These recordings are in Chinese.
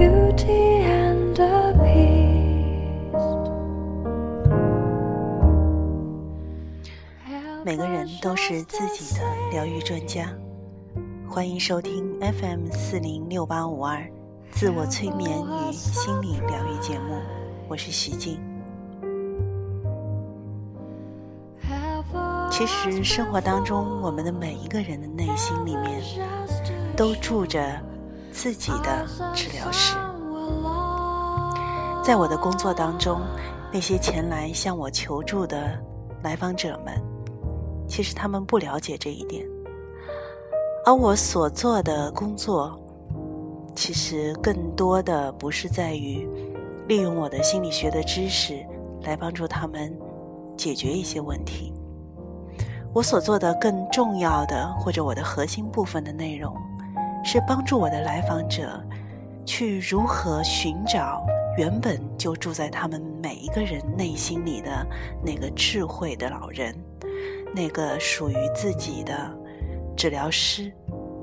beauty and a beast 每个人都是自己的疗愈专家。欢迎收听 FM 四零六八五二自我催眠与心理疗愈节目，我是徐静。其实生活当中，我们的每一个人的内心里面，都住着自己的治疗师。在我的工作当中，那些前来向我求助的来访者们。其实他们不了解这一点，而我所做的工作，其实更多的不是在于利用我的心理学的知识来帮助他们解决一些问题。我所做的更重要的或者我的核心部分的内容，是帮助我的来访者去如何寻找原本就住在他们每一个人内心里的那个智慧的老人。那个属于自己的治疗师，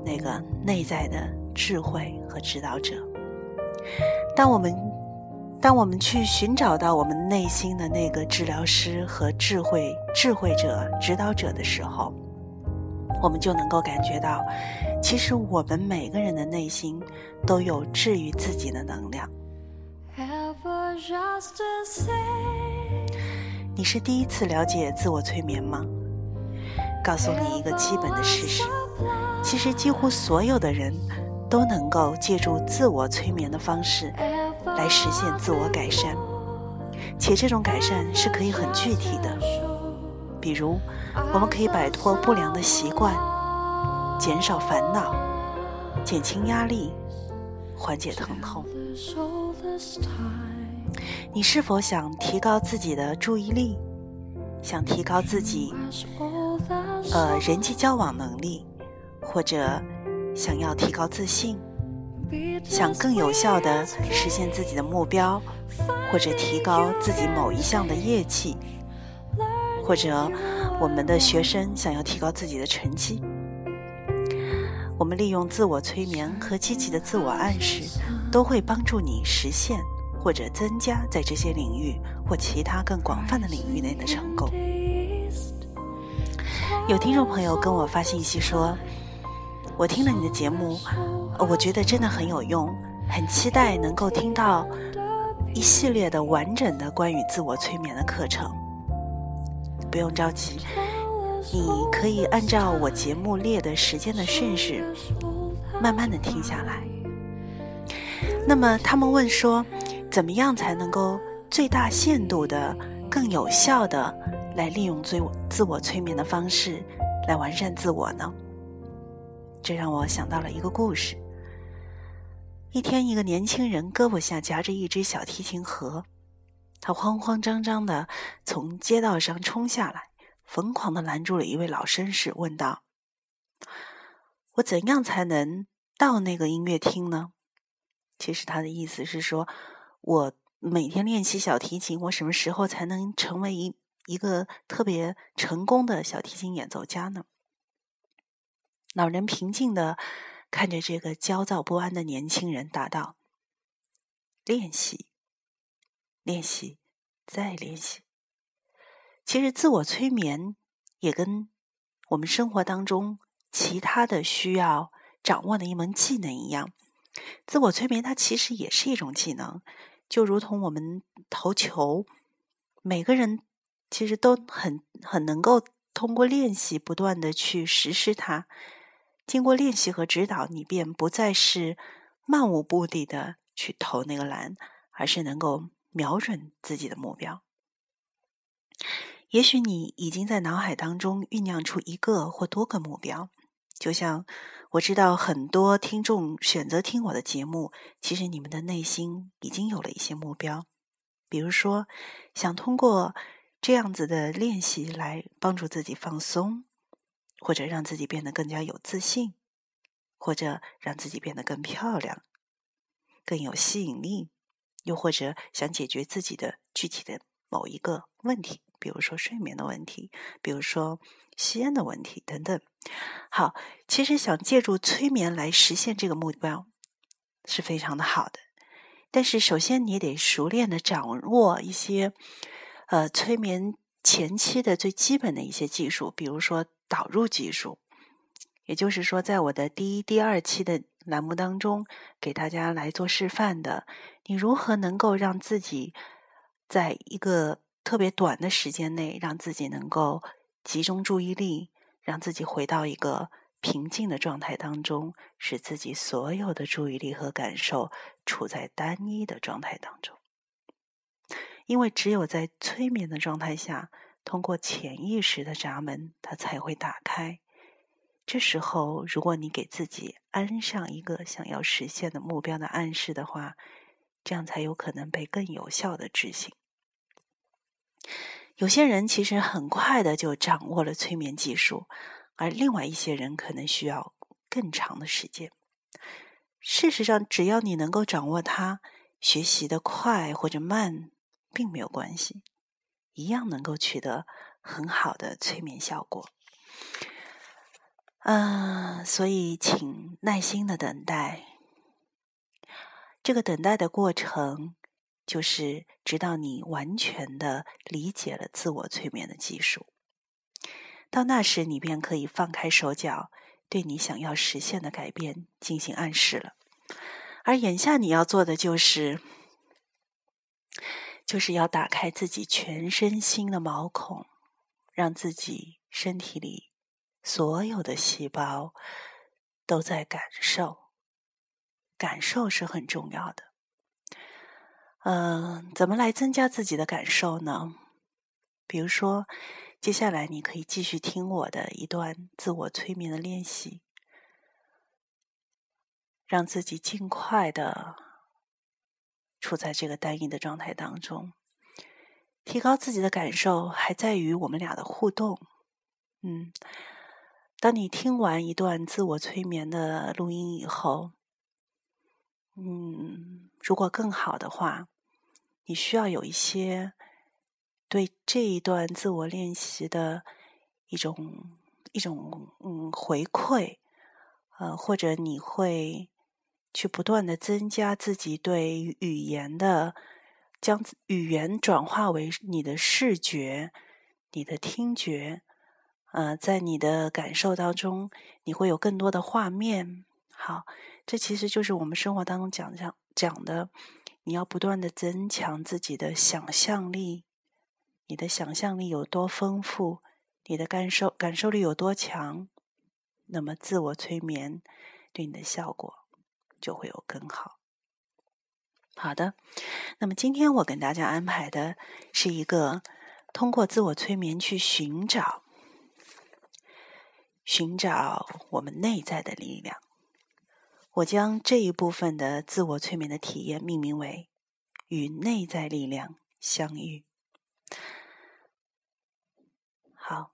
那个内在的智慧和指导者。当我们当我们去寻找到我们内心的那个治疗师和智慧智慧者指导者的时候，我们就能够感觉到，其实我们每个人的内心都有治愈自己的能量。你是第一次了解自我催眠吗？告诉你一个基本的事实：其实几乎所有的人都能够借助自我催眠的方式来实现自我改善，且这种改善是可以很具体的。比如，我们可以摆脱不良的习惯，减少烦恼，减轻压力，缓解疼痛。你是否想提高自己的注意力？想提高自己？呃，人际交往能力，或者想要提高自信，想更有效的实现自己的目标，或者提高自己某一项的业绩，或者我们的学生想要提高自己的成绩，我们利用自我催眠和积极的自我暗示，都会帮助你实现或者增加在这些领域或其他更广泛的领域内的成功。有听众朋友跟我发信息说：“我听了你的节目，我觉得真的很有用，很期待能够听到一系列的完整的关于自我催眠的课程。不用着急，你可以按照我节目列的时间的顺序，慢慢的听下来。那么他们问说，怎么样才能够最大限度的、更有效的？”来利用最自我催眠的方式来完善自我呢？这让我想到了一个故事。一天，一个年轻人胳膊下夹着一只小提琴盒，他慌慌张张的从街道上冲下来，疯狂的拦住了一位老绅士，问道：“我怎样才能到那个音乐厅呢？”其实他的意思是说，我每天练习小提琴，我什么时候才能成为一？一个特别成功的小提琴演奏家呢？老人平静的看着这个焦躁不安的年轻人，答道：“练习，练习，再练习。其实，自我催眠也跟我们生活当中其他的需要掌握的一门技能一样。自我催眠它其实也是一种技能，就如同我们投球，每个人。”其实都很很能够通过练习不断的去实施它，经过练习和指导，你便不再是漫无目的的去投那个篮，而是能够瞄准自己的目标。也许你已经在脑海当中酝酿出一个或多个目标，就像我知道很多听众选择听我的节目，其实你们的内心已经有了一些目标，比如说想通过这样子的练习来帮助自己放松，或者让自己变得更加有自信，或者让自己变得更漂亮、更有吸引力，又或者想解决自己的具体的某一个问题。比如说睡眠的问题，比如说吸烟的问题等等。好，其实想借助催眠来实现这个目标是非常的好的。但是首先你得熟练的掌握一些呃催眠前期的最基本的一些技术，比如说导入技术。也就是说，在我的第一、第二期的栏目当中，给大家来做示范的，你如何能够让自己在一个特别短的时间内，让自己能够集中注意力，让自己回到一个平静的状态当中，使自己所有的注意力和感受处在单一的状态当中。因为只有在催眠的状态下，通过潜意识的闸门，它才会打开。这时候，如果你给自己安上一个想要实现的目标的暗示的话，这样才有可能被更有效的执行。有些人其实很快的就掌握了催眠技术，而另外一些人可能需要更长的时间。事实上，只要你能够掌握它，学习的快或者慢并没有关系，一样能够取得很好的催眠效果。嗯，所以请耐心的等待，这个等待的过程。就是直到你完全的理解了自我催眠的技术，到那时你便可以放开手脚，对你想要实现的改变进行暗示了。而眼下你要做的就是，就是要打开自己全身心的毛孔，让自己身体里所有的细胞都在感受，感受是很重要的。嗯，怎么来增加自己的感受呢？比如说，接下来你可以继续听我的一段自我催眠的练习，让自己尽快的处在这个单一的状态当中。提高自己的感受，还在于我们俩的互动。嗯，当你听完一段自我催眠的录音以后。嗯，如果更好的话，你需要有一些对这一段自我练习的一种一种嗯回馈，呃，或者你会去不断的增加自己对语言的，将语言转化为你的视觉、你的听觉，呃，在你的感受当中，你会有更多的画面。好。这其实就是我们生活当中讲讲讲的，你要不断的增强自己的想象力，你的想象力有多丰富，你的感受感受力有多强，那么自我催眠对你的效果就会有更好。好的，那么今天我跟大家安排的是一个通过自我催眠去寻找寻找我们内在的力量。我将这一部分的自我催眠的体验命名为“与内在力量相遇”。好，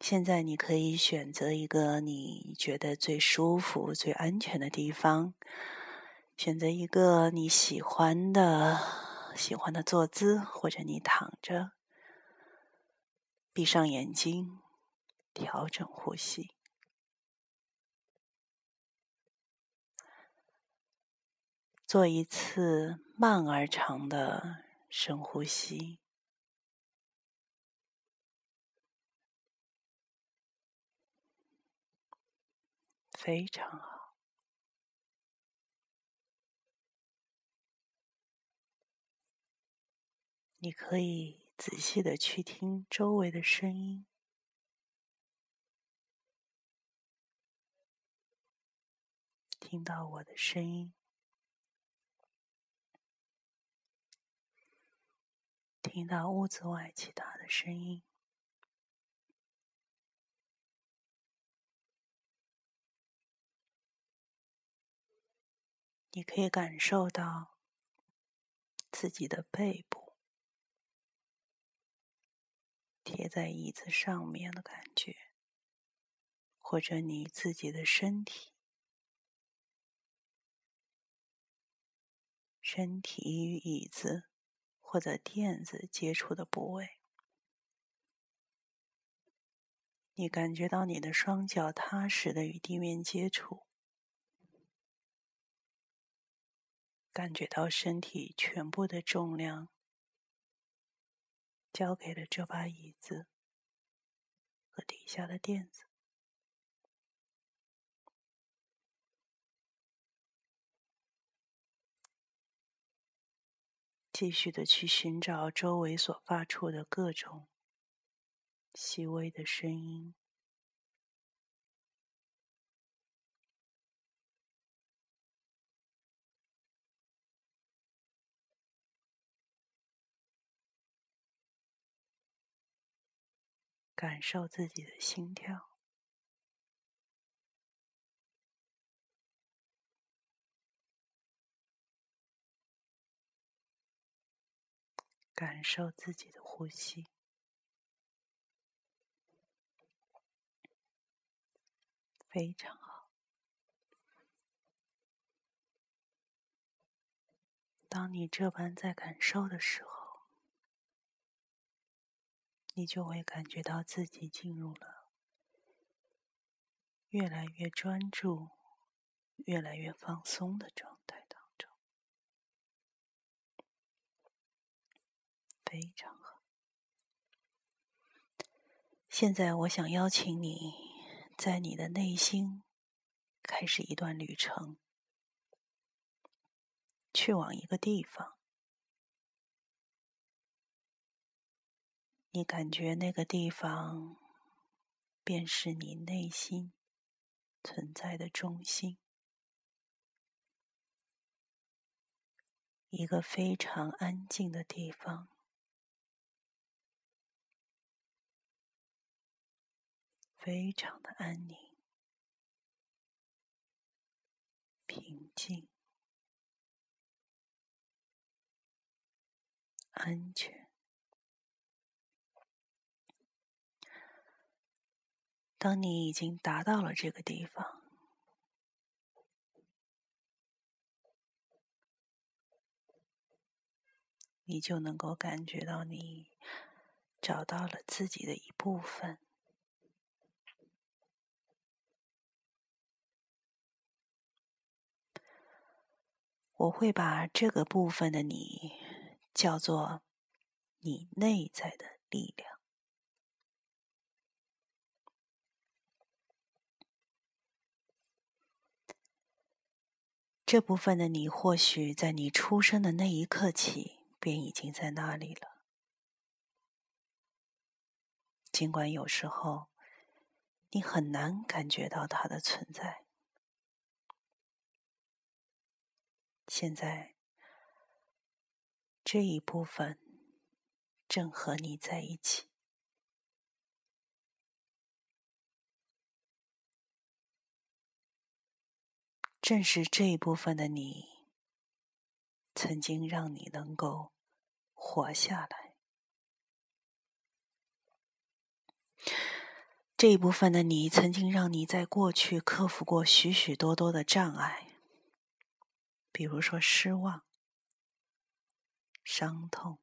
现在你可以选择一个你觉得最舒服、最安全的地方，选择一个你喜欢的、喜欢的坐姿，或者你躺着，闭上眼睛，调整呼吸。做一次慢而长的深呼吸，非常好。你可以仔细的去听周围的声音。听到我的声音，听到屋子外其他的声音。你可以感受到自己的背部贴在椅子上面的感觉，或者你自己的身体，身体与椅子或者垫子接触的部位，你感觉到你的双脚踏实的与地面接触。感觉到身体全部的重量交给了这把椅子和底下的垫子，继续的去寻找周围所发出的各种细微的声音。感受自己的心跳，感受自己的呼吸，非常好。当你这般在感受的时候，你就会感觉到自己进入了越来越专注、越来越放松的状态当中，非常好。现在，我想邀请你在你的内心开始一段旅程，去往一个地方。你感觉那个地方，便是你内心存在的中心，一个非常安静的地方，非常的安宁、平静、安全。当你已经达到了这个地方，你就能够感觉到你找到了自己的一部分。我会把这个部分的你叫做你内在的力量。这部分的你，或许在你出生的那一刻起，便已经在那里了。尽管有时候你很难感觉到它的存在，现在这一部分正和你在一起。正是这一部分的你，曾经让你能够活下来。这一部分的你，曾经让你在过去克服过许许多多的障碍，比如说失望、伤痛、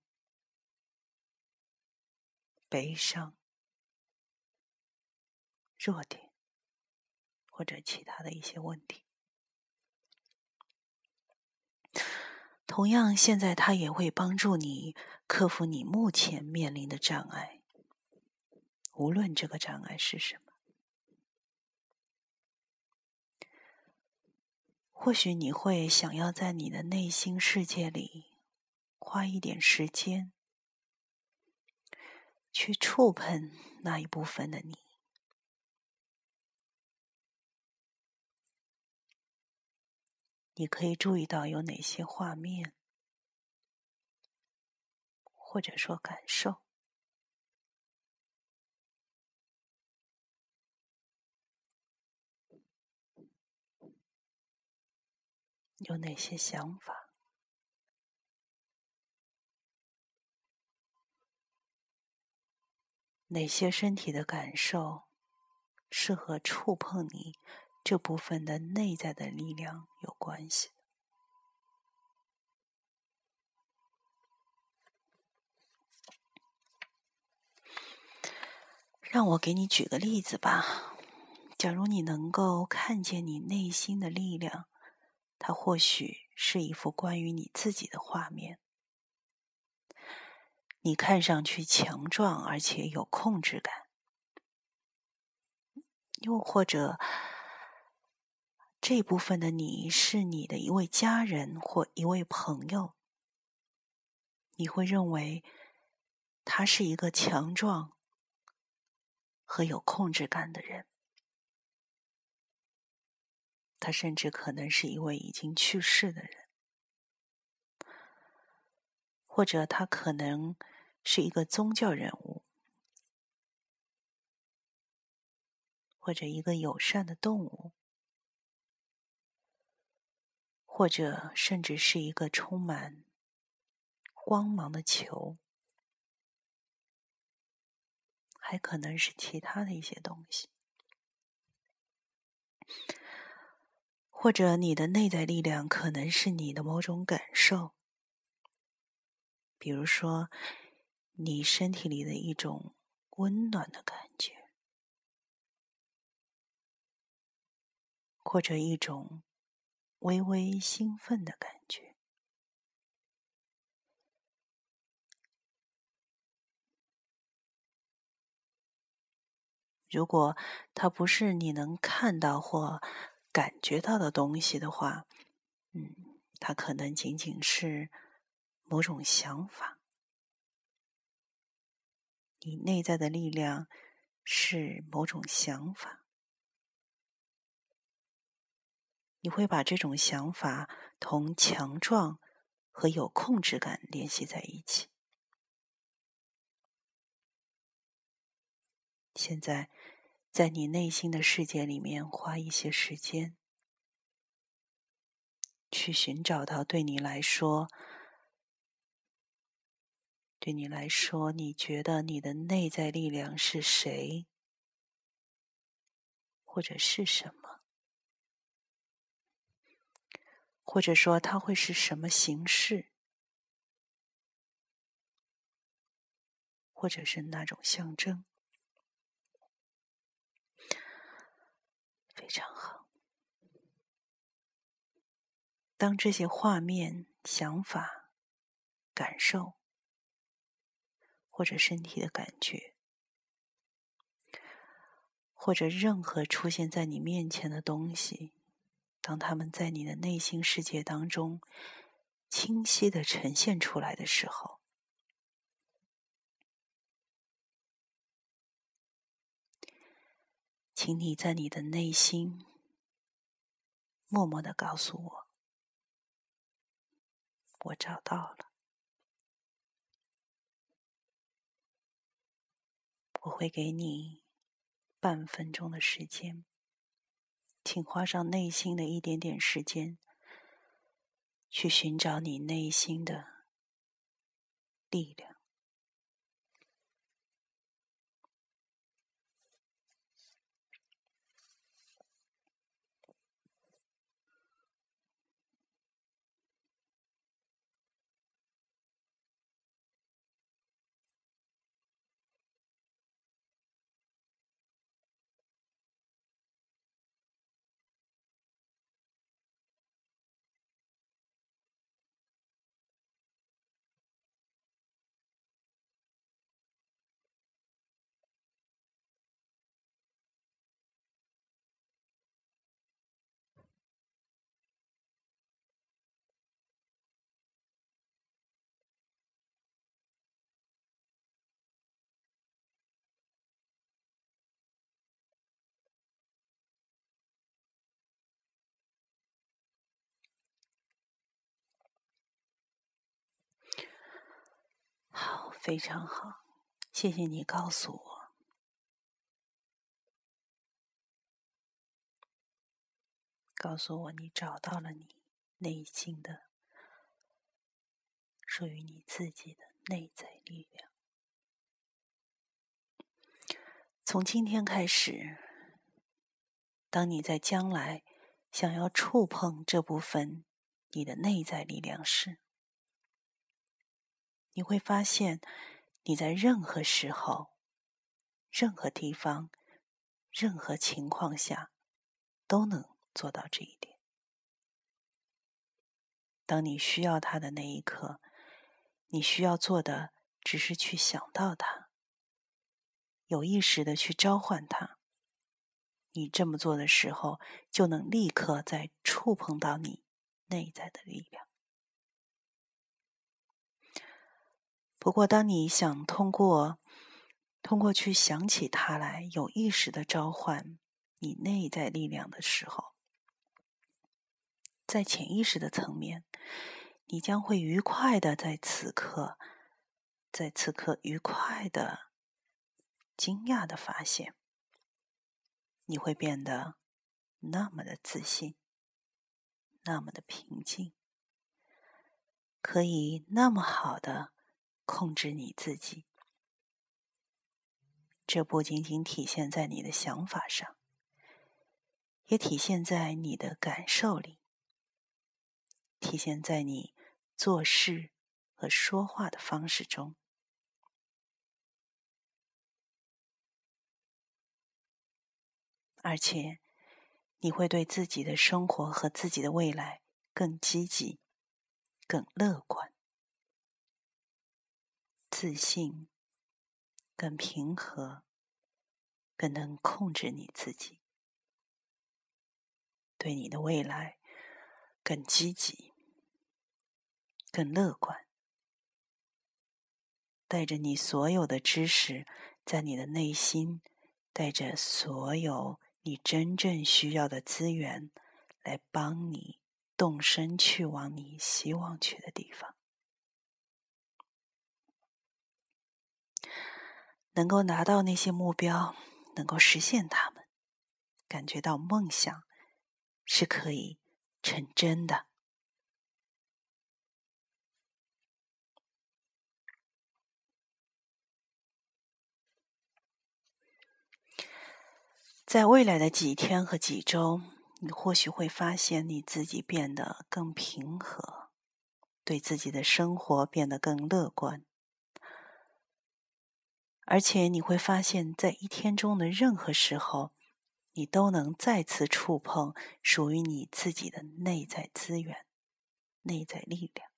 悲伤、弱点，或者其他的一些问题。同样，现在他也会帮助你克服你目前面临的障碍，无论这个障碍是什么。或许你会想要在你的内心世界里花一点时间，去触碰那一部分的你。你可以注意到有哪些画面，或者说感受，有哪些想法，哪些身体的感受是和触碰你？这部分的内在的力量有关系。让我给你举个例子吧。假如你能够看见你内心的力量，它或许是一幅关于你自己的画面。你看上去强壮而且有控制感，又或者。这部分的你是你的一位家人或一位朋友，你会认为他是一个强壮和有控制感的人。他甚至可能是一位已经去世的人，或者他可能是一个宗教人物，或者一个友善的动物。或者甚至是一个充满光芒的球，还可能是其他的一些东西，或者你的内在力量可能是你的某种感受，比如说你身体里的一种温暖的感觉，或者一种。微微兴奋的感觉。如果它不是你能看到或感觉到的东西的话，嗯，它可能仅仅是某种想法。你内在的力量是某种想法。你会把这种想法同强壮和有控制感联系在一起。现在，在你内心的世界里面花一些时间，去寻找到对你来说，对你来说，你觉得你的内在力量是谁，或者是什么？或者说，它会是什么形式，或者是那种象征？非常好。当这些画面、想法、感受，或者身体的感觉，或者任何出现在你面前的东西。当他们在你的内心世界当中清晰的呈现出来的时候，请你在你的内心默默的告诉我：“我找到了。”我会给你半分钟的时间。请花上内心的一点点时间，去寻找你内心的力量。非常好，谢谢你告诉我，告诉我你找到了你内心的属于你自己的内在力量。从今天开始，当你在将来想要触碰这部分你的内在力量时，你会发现，你在任何时候、任何地方、任何情况下都能做到这一点。当你需要它的那一刻，你需要做的只是去想到它，有意识的去召唤它。你这么做的时候，就能立刻在触碰到你内在的力量。不过，当你想通过通过去想起它来，有意识的召唤你内在力量的时候，在潜意识的层面，你将会愉快的在此刻，在此刻愉快的、惊讶的发现，你会变得那么的自信，那么的平静，可以那么好的。控制你自己，这不仅仅体现在你的想法上，也体现在你的感受里，体现在你做事和说话的方式中，而且你会对自己的生活和自己的未来更积极、更乐观。自信，更平和，更能控制你自己，对你的未来更积极、更乐观，带着你所有的知识，在你的内心，带着所有你真正需要的资源，来帮你动身去往你希望去的地方。能够拿到那些目标，能够实现他们，感觉到梦想是可以成真的。在未来的几天和几周，你或许会发现你自己变得更平和，对自己的生活变得更乐观。而且你会发现，在一天中的任何时候，你都能再次触碰属于你自己的内在资源、内在力量。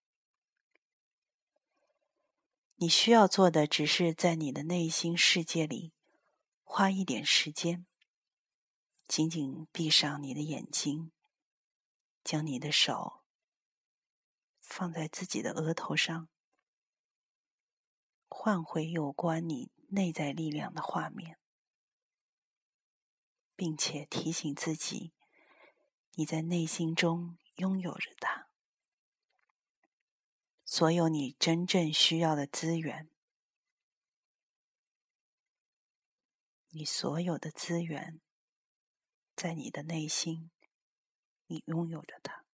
你需要做的，只是在你的内心世界里花一点时间，紧紧闭上你的眼睛，将你的手放在自己的额头上，换回有关你。内在力量的画面，并且提醒自己，你在内心中拥有着它，所有你真正需要的资源，你所有的资源，在你的内心，你拥有着它。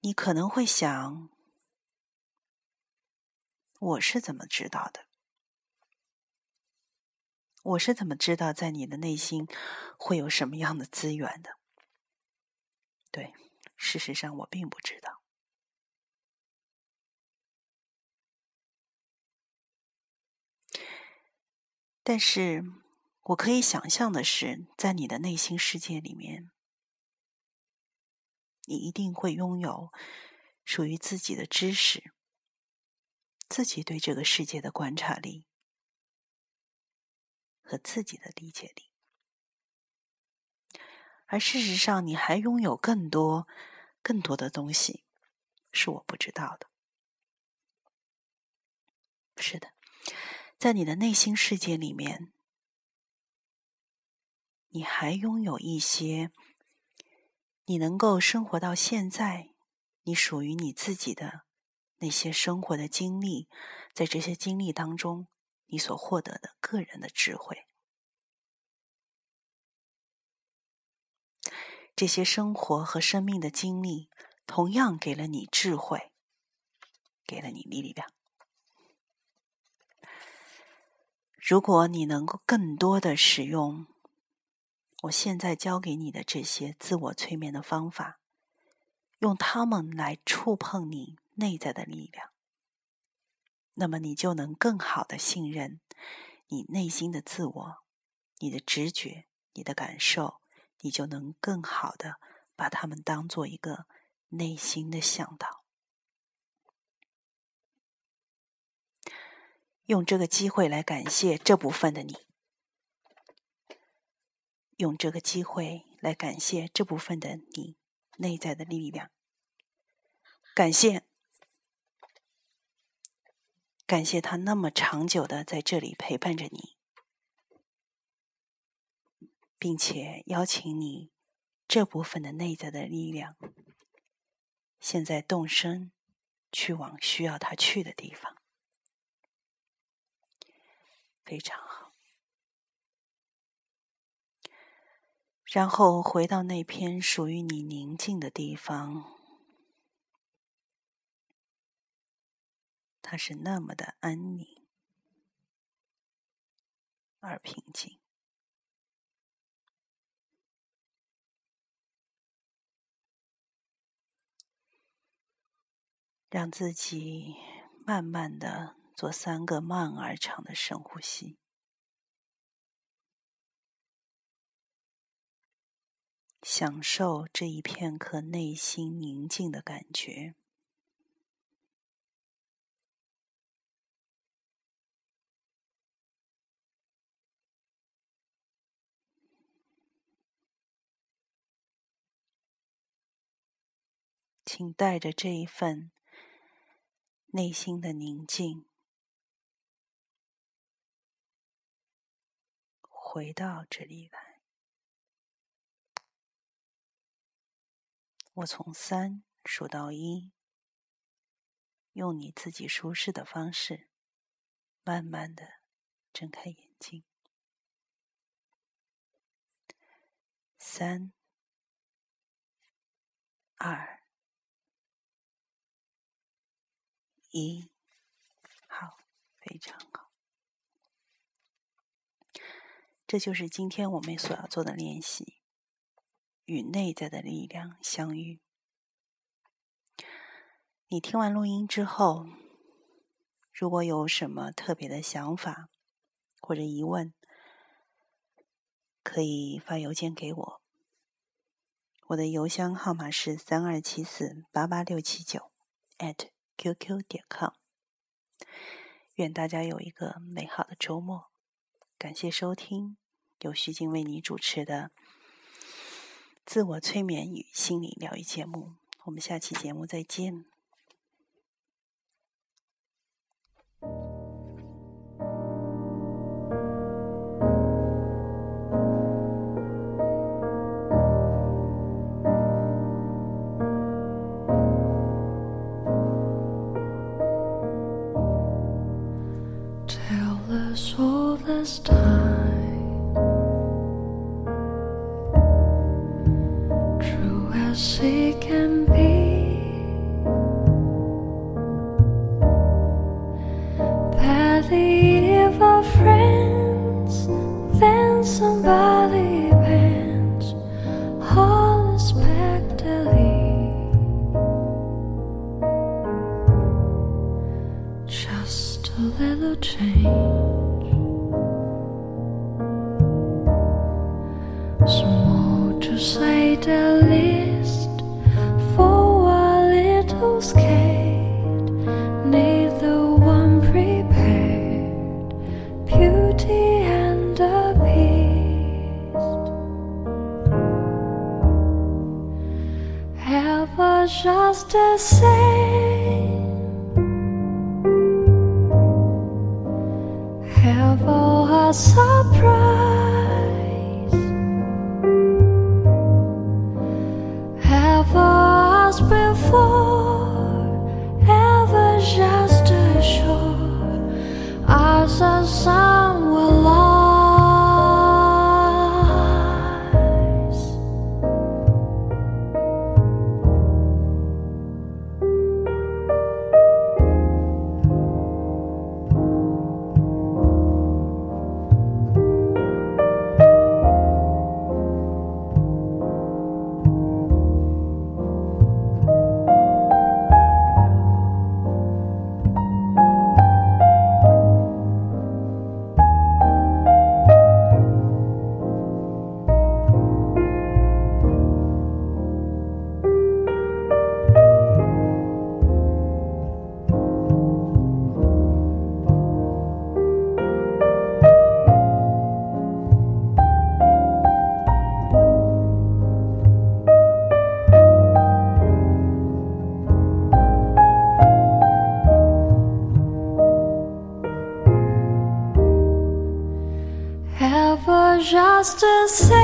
你可能会想。我是怎么知道的？我是怎么知道在你的内心会有什么样的资源的？对，事实上我并不知道。但是我可以想象的是，在你的内心世界里面，你一定会拥有属于自己的知识。自己对这个世界的观察力和自己的理解力，而事实上，你还拥有更多、更多的东西是我不知道的。是的，在你的内心世界里面，你还拥有一些你能够生活到现在，你属于你自己的那些生活的经历，在这些经历当中，你所获得的个人的智慧。这些生活和生命的经历，同样给了你智慧，给了你力量。如果你能够更多的使用我现在教给你的这些自我催眠的方法，用它们来触碰你内在的力量，那么你就能更好的信任你内心的自我、你的直觉、你的感受。你就能更好的把他们当做一个内心的向导，用这个机会来感谢这部分的你，用这个机会来感谢这部分的你内在的力量，感谢，感谢他那么长久的在这里陪伴着你。并且邀请你这部分的内在的力量，现在动身去往需要他去的地方，非常好。然后回到那片属于你宁静的地方，它是那么的安宁而平静。让自己慢慢的做三个慢而长的深呼吸，享受这一片刻内心宁静的感觉。请带着这一份。内心的宁静，回到这里来。我从三数到一，用你自己舒适的方式，慢慢的睁开眼睛。三、二。一，好，非常好。这就是今天我们所要做的练习，与内在的力量相遇。你听完录音之后，如果有什么特别的想法或者疑问，可以发邮件给我。我的邮箱号码是三二七四八八六七九 at。Qq 点 com，愿大家有一个美好的周末。感谢收听由徐静为你主持的自我催眠与心理疗愈节目。我们下期节目再见。all this time. just say.